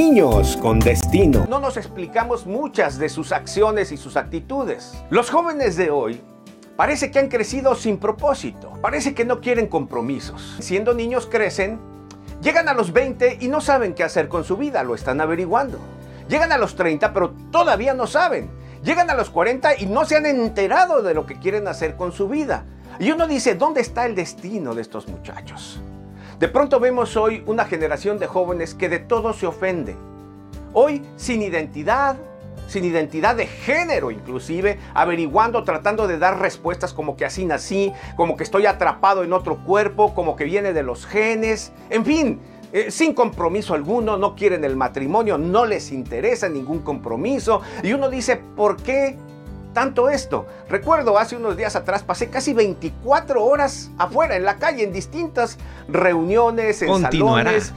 Niños con destino. No nos explicamos muchas de sus acciones y sus actitudes. Los jóvenes de hoy parece que han crecido sin propósito. Parece que no quieren compromisos. Siendo niños crecen, llegan a los 20 y no saben qué hacer con su vida, lo están averiguando. Llegan a los 30 pero todavía no saben. Llegan a los 40 y no se han enterado de lo que quieren hacer con su vida. Y uno dice, ¿dónde está el destino de estos muchachos? De pronto vemos hoy una generación de jóvenes que de todo se ofende. Hoy sin identidad, sin identidad de género inclusive, averiguando, tratando de dar respuestas como que así nací, como que estoy atrapado en otro cuerpo, como que viene de los genes, en fin, eh, sin compromiso alguno, no quieren el matrimonio, no les interesa ningún compromiso. Y uno dice, ¿por qué tanto esto. Recuerdo hace unos días atrás pasé casi 24 horas afuera en la calle en distintas reuniones, en salones,